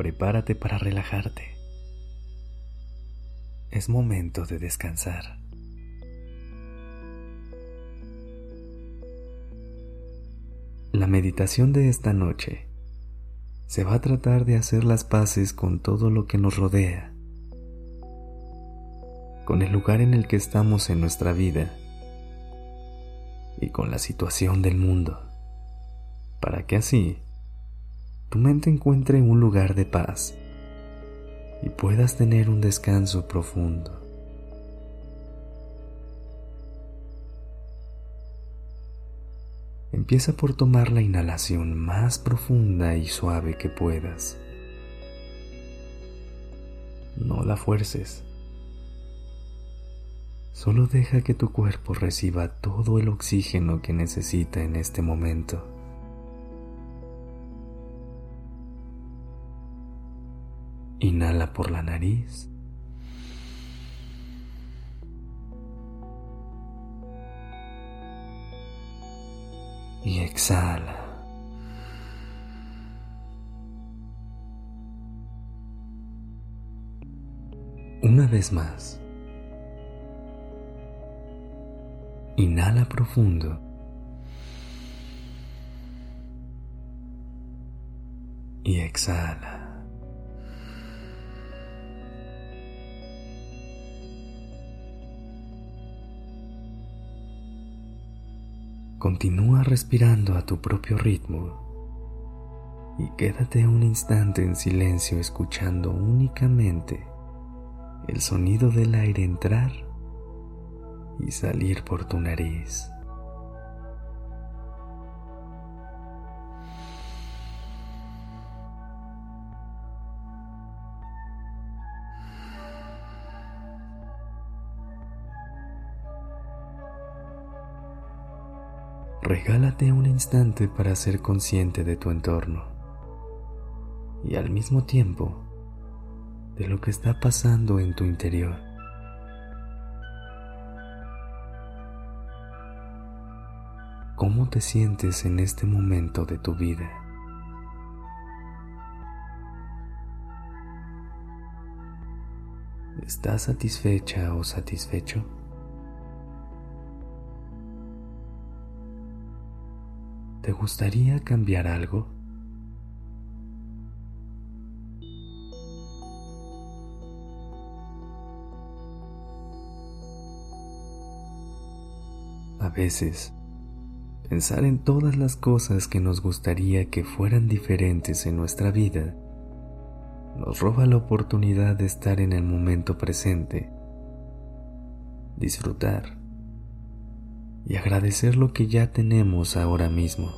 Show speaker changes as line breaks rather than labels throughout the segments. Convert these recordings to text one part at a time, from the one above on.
Prepárate para relajarte. Es momento de descansar. La meditación de esta noche se va a tratar de hacer las paces con todo lo que nos rodea, con el lugar en el que estamos en nuestra vida y con la situación del mundo para que así tu mente encuentre un lugar de paz y puedas tener un descanso profundo. Empieza por tomar la inhalación más profunda y suave que puedas. No la fuerces. Solo deja que tu cuerpo reciba todo el oxígeno que necesita en este momento. Inhala por la nariz. Y exhala. Una vez más. Inhala profundo. Y exhala. Continúa respirando a tu propio ritmo y quédate un instante en silencio escuchando únicamente el sonido del aire entrar y salir por tu nariz. Regálate un instante para ser consciente de tu entorno y al mismo tiempo de lo que está pasando en tu interior. ¿Cómo te sientes en este momento de tu vida? ¿Estás satisfecha o satisfecho? ¿Te gustaría cambiar algo? A veces, pensar en todas las cosas que nos gustaría que fueran diferentes en nuestra vida nos roba la oportunidad de estar en el momento presente, disfrutar y agradecer lo que ya tenemos ahora mismo.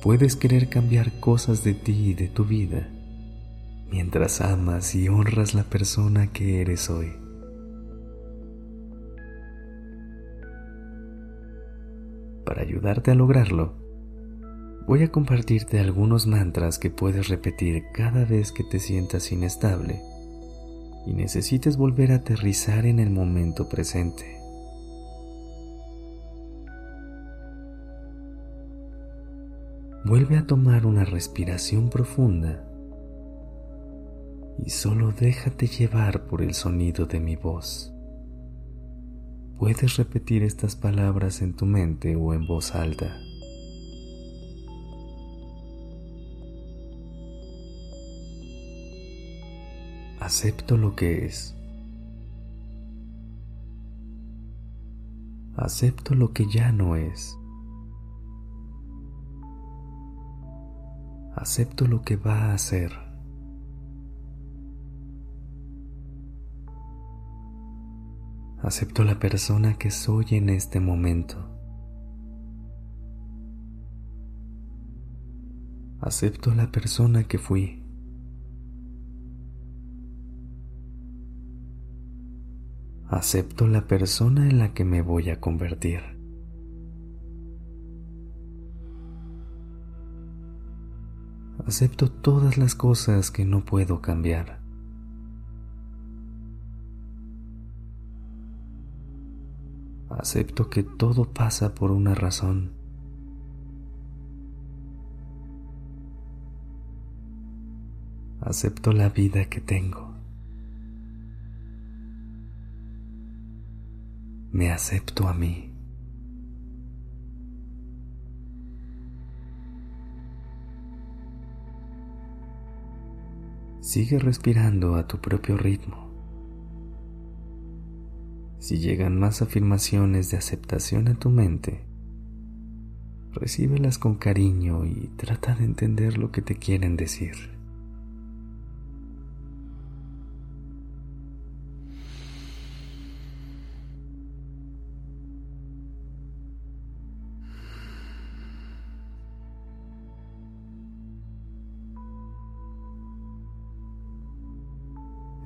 Puedes querer cambiar cosas de ti y de tu vida mientras amas y honras la persona que eres hoy. Para ayudarte a lograrlo, voy a compartirte algunos mantras que puedes repetir cada vez que te sientas inestable y necesites volver a aterrizar en el momento presente. Vuelve a tomar una respiración profunda y solo déjate llevar por el sonido de mi voz. Puedes repetir estas palabras en tu mente o en voz alta. Acepto lo que es. Acepto lo que ya no es. Acepto lo que va a ser. Acepto la persona que soy en este momento. Acepto la persona que fui. Acepto la persona en la que me voy a convertir. Acepto todas las cosas que no puedo cambiar. Acepto que todo pasa por una razón. Acepto la vida que tengo. Me acepto a mí. Sigue respirando a tu propio ritmo. Si llegan más afirmaciones de aceptación a tu mente, recíbelas con cariño y trata de entender lo que te quieren decir.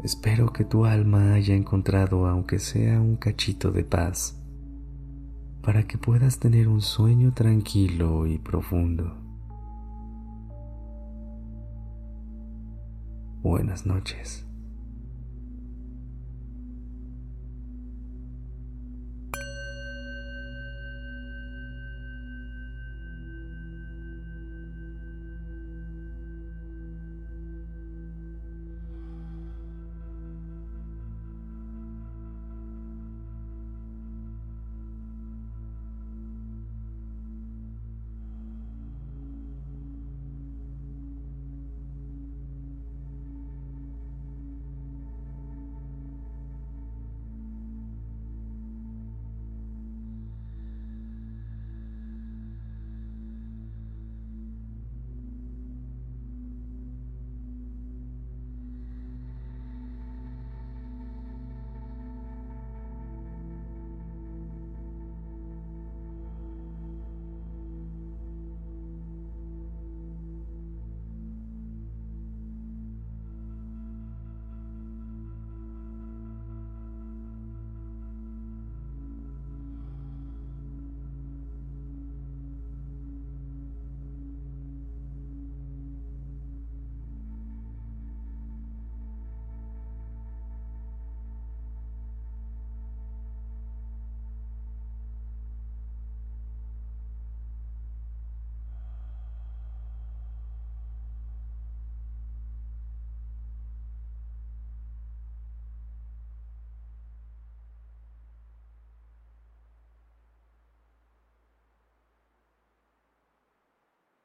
Espero que tu alma haya encontrado aunque sea un cachito de paz para que puedas tener un sueño tranquilo y profundo. Buenas noches.